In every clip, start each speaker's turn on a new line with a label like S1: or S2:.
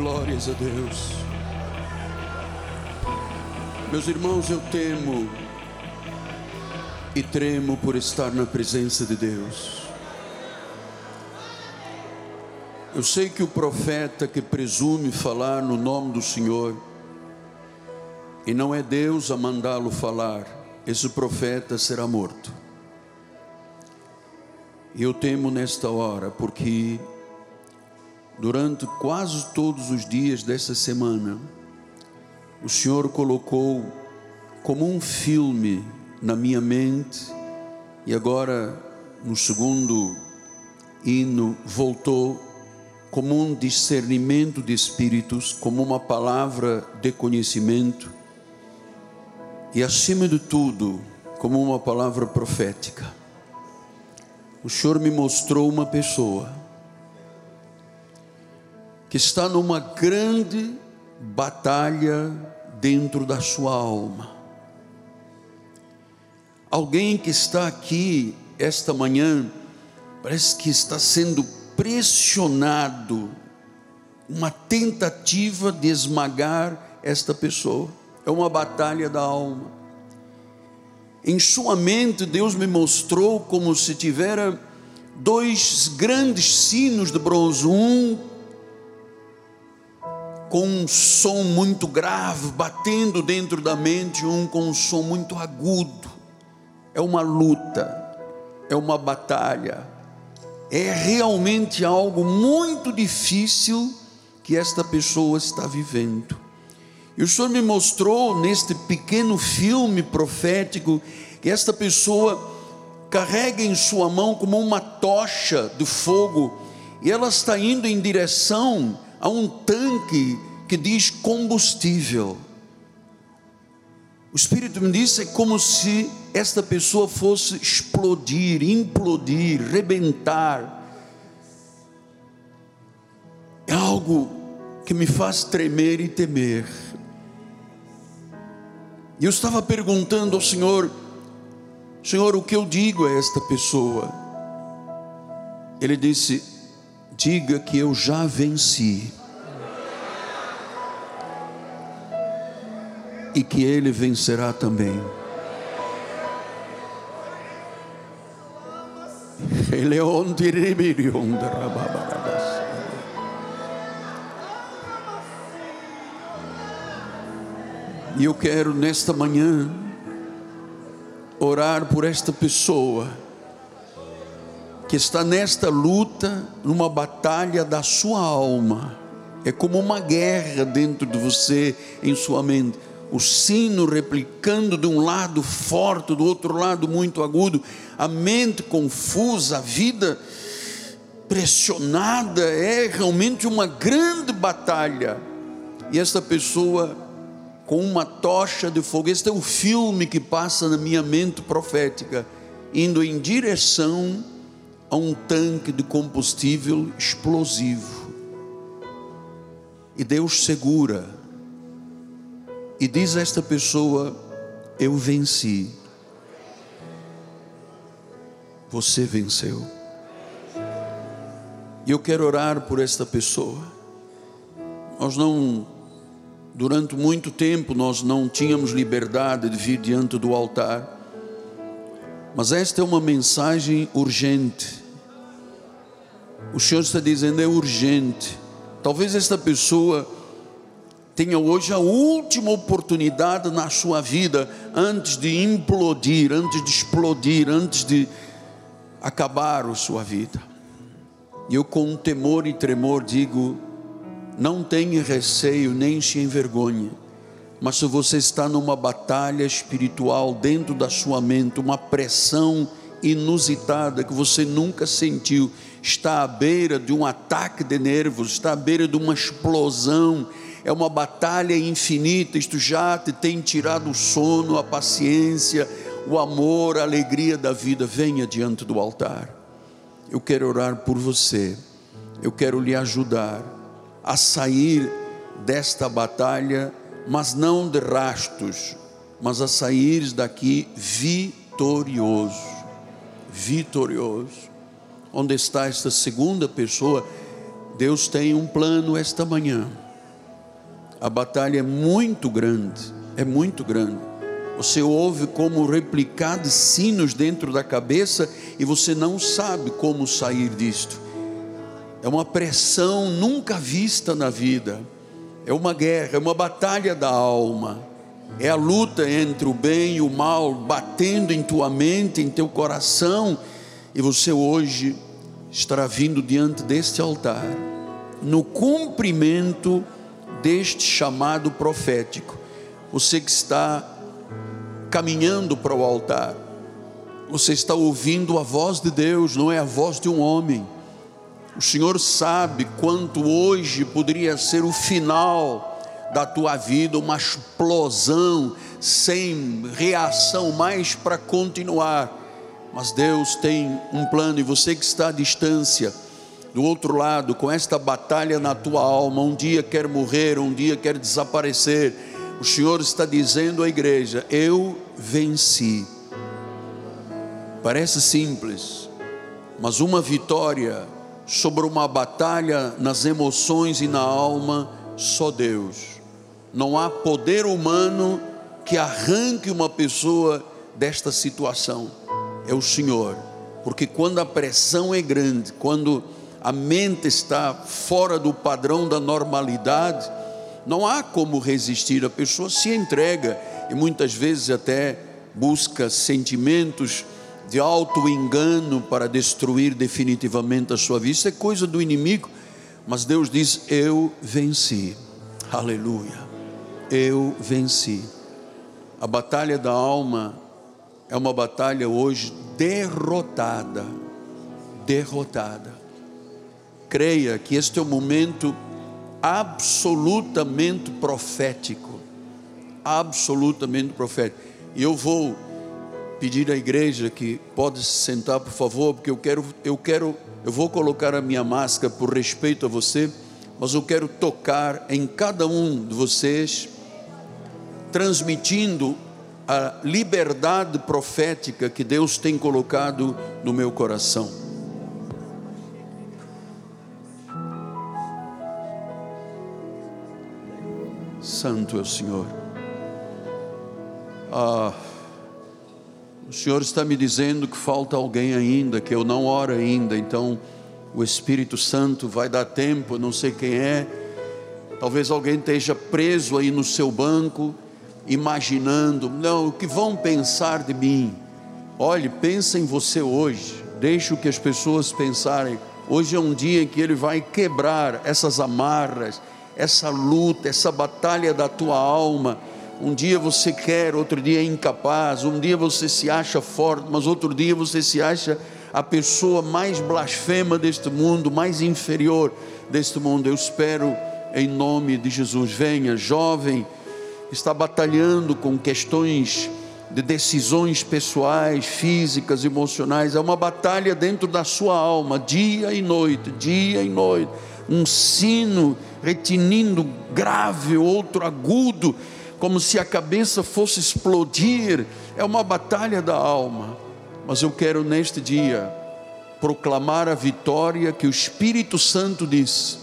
S1: glórias a Deus. Meus irmãos, eu temo e tremo por estar na presença de Deus. Eu sei que o profeta que presume falar no nome do Senhor, e não é Deus a mandá-lo falar, esse profeta será morto. E eu temo nesta hora, porque durante quase todos os dias dessa semana, o Senhor colocou como um filme na minha mente, e agora no segundo hino voltou como um discernimento de espíritos, como uma palavra de conhecimento, e acima de tudo, como uma palavra profética. O Senhor me mostrou uma pessoa que está numa grande batalha dentro da sua alma. Alguém que está aqui esta manhã, parece que está sendo pressionado, uma tentativa de esmagar esta pessoa, é uma batalha da alma. Em sua mente, Deus me mostrou como se tivera dois grandes sinos de bronze, um com um som muito grave, batendo dentro da mente, um com um som muito agudo. É uma luta, é uma batalha, é realmente algo muito difícil que esta pessoa está vivendo. E o Senhor me mostrou neste pequeno filme profético que esta pessoa carrega em sua mão como uma tocha de fogo e ela está indo em direção a um tanque que diz combustível. O Espírito me disse é como se esta pessoa fosse explodir, implodir, rebentar. É algo que me faz tremer e temer. E eu estava perguntando ao Senhor, Senhor, o que eu digo a esta pessoa? Ele disse: diga que eu já venci. E que ele vencerá também. Tiribirion da rababaradas. E eu quero nesta manhã orar por esta pessoa que está nesta luta, numa batalha da sua alma. É como uma guerra dentro de você, em sua mente. O sino replicando de um lado forte, do outro lado muito agudo, a mente confusa, a vida pressionada, é realmente uma grande batalha. E esta pessoa com uma tocha de fogo. Este é o filme que passa na minha mente profética, indo em direção a um tanque de combustível explosivo. E Deus segura e diz a esta pessoa: Eu venci. Você venceu. E eu quero orar por esta pessoa. Nós não Durante muito tempo nós não tínhamos liberdade de vir diante do altar, mas esta é uma mensagem urgente. O Senhor está dizendo é urgente. Talvez esta pessoa tenha hoje a última oportunidade na sua vida antes de implodir, antes de explodir, antes de acabar a sua vida. E eu com temor e tremor digo: não tenha receio nem se envergonhe. Mas se você está numa batalha espiritual dentro da sua mente, uma pressão inusitada que você nunca sentiu, está à beira de um ataque de nervos, está à beira de uma explosão, é uma batalha infinita, isto já te tem tirado o sono, a paciência, o amor, a alegria da vida, venha diante do altar. Eu quero orar por você, eu quero lhe ajudar a sair desta batalha, mas não de rastos, mas a sair daqui vitorioso. Vitorioso. Onde está esta segunda pessoa? Deus tem um plano esta manhã. A batalha é muito grande, é muito grande. Você ouve como replicados sinos dentro da cabeça e você não sabe como sair disto. É uma pressão nunca vista na vida. É uma guerra, é uma batalha da alma. É a luta entre o bem e o mal batendo em tua mente, em teu coração, e você hoje estará vindo diante deste altar, no cumprimento deste chamado profético. Você que está caminhando para o altar, você está ouvindo a voz de Deus, não é a voz de um homem. O Senhor sabe quanto hoje poderia ser o final da tua vida, uma explosão sem reação mais para continuar. Mas Deus tem um plano e você que está à distância, do outro lado, com esta batalha na tua alma, um dia quer morrer, um dia quer desaparecer. O Senhor está dizendo à igreja: Eu venci. Parece simples, mas uma vitória sobre uma batalha nas emoções e na alma, só Deus. Não há poder humano que arranque uma pessoa desta situação. É o Senhor. Porque quando a pressão é grande, quando a mente está fora do padrão da normalidade, não há como resistir. A pessoa se entrega e muitas vezes até busca sentimentos de auto-engano para destruir definitivamente a sua vida. Isso é coisa do inimigo, mas Deus diz: Eu venci. Aleluia. Eu venci. A batalha da alma é uma batalha hoje derrotada. Derrotada. Creia que este é um momento absolutamente profético. Absolutamente profético. E eu vou pedir à igreja que pode se sentar, por favor, porque eu quero, eu quero, eu vou colocar a minha máscara por respeito a você, mas eu quero tocar em cada um de vocês, transmitindo a liberdade profética que Deus tem colocado no meu coração. Santo é o Senhor. Ah, o Senhor está me dizendo que falta alguém ainda, que eu não oro ainda, então o Espírito Santo vai dar tempo, não sei quem é. Talvez alguém esteja preso aí no seu banco, imaginando, não, o que vão pensar de mim? Olhe, pensa em você hoje, deixe o que as pessoas pensarem. Hoje é um dia em que Ele vai quebrar essas amarras, essa luta, essa batalha da tua alma um dia você quer, outro dia é incapaz, um dia você se acha forte, mas outro dia você se acha a pessoa mais blasfema deste mundo, mais inferior deste mundo. Eu espero em nome de Jesus. Venha, jovem, está batalhando com questões de decisões pessoais, físicas, emocionais. É uma batalha dentro da sua alma, dia e noite, dia e noite. Um sino retinindo grave, outro agudo como se a cabeça fosse explodir, é uma batalha da alma. Mas eu quero neste dia proclamar a vitória que o Espírito Santo diz: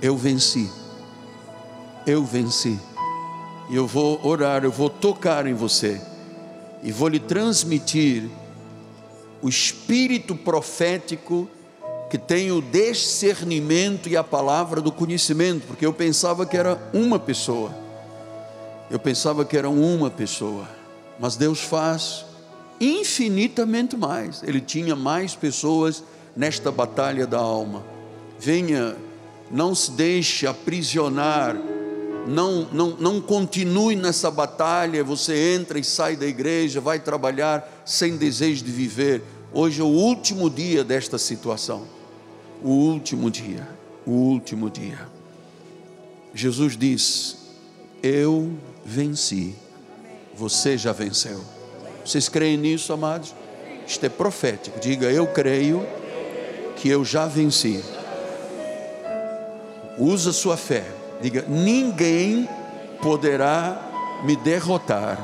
S1: Eu venci, eu venci. E eu vou orar, eu vou tocar em você, e vou lhe transmitir o espírito profético que tem o discernimento e a palavra do conhecimento, porque eu pensava que era uma pessoa. Eu pensava que era uma pessoa, mas Deus faz infinitamente mais. Ele tinha mais pessoas nesta batalha da alma. Venha, não se deixe aprisionar, não, não, não continue nessa batalha. Você entra e sai da igreja, vai trabalhar sem desejo de viver. Hoje é o último dia desta situação. O último dia, o último dia. Jesus diz: Eu venci. Você já venceu. Vocês creem nisso, amados? Isto é profético. Diga, eu creio que eu já venci. Usa sua fé. Diga, ninguém poderá me derrotar.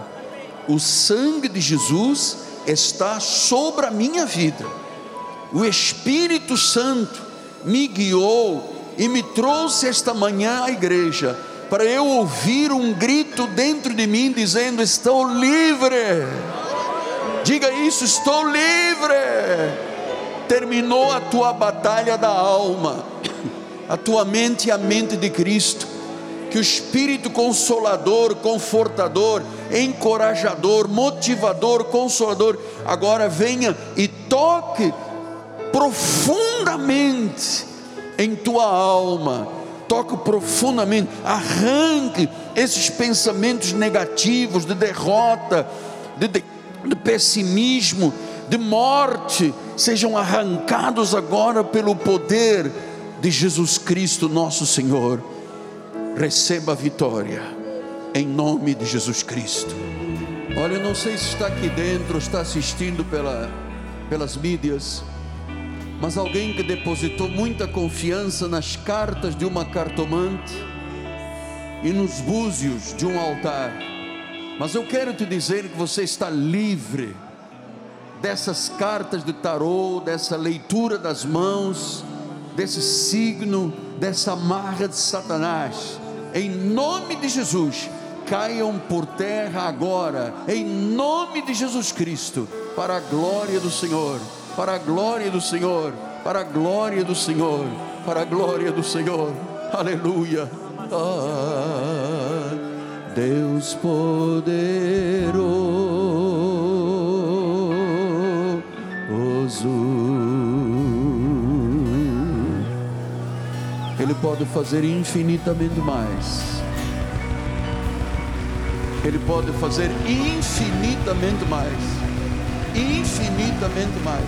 S1: O sangue de Jesus está sobre a minha vida. O Espírito Santo me guiou e me trouxe esta manhã à igreja para eu ouvir um grito dentro de mim dizendo: Estou livre. Diga isso: Estou livre. Terminou a tua batalha da alma, a tua mente e a mente de Cristo. Que o Espírito Consolador, Confortador, Encorajador, Motivador, Consolador, agora venha e toque profundamente em tua alma, toque profundamente, arranque esses pensamentos negativos de derrota, de, de, de pessimismo, de morte, sejam arrancados agora pelo poder de Jesus Cristo, nosso Senhor. Receba a vitória, em nome de Jesus Cristo. Olha, eu não sei se está aqui dentro, está assistindo pela, pelas mídias mas alguém que depositou muita confiança nas cartas de uma cartomante e nos búzios de um altar. Mas eu quero te dizer que você está livre dessas cartas de tarô, dessa leitura das mãos, desse signo, dessa marra de Satanás. Em nome de Jesus, caiam por terra agora, em nome de Jesus Cristo, para a glória do Senhor para a glória do Senhor, para a glória do Senhor, para a glória do Senhor. Aleluia. Ah, Deus poderoso, pode fazer infinitamente mais. Ele pode fazer infinitamente mais. Infinitamente mais.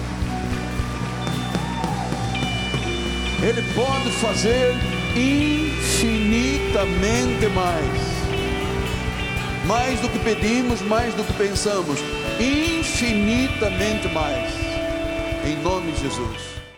S1: Ele pode fazer infinitamente mais. Mais do que pedimos, mais do que pensamos, infinitamente mais. Em nome de Jesus.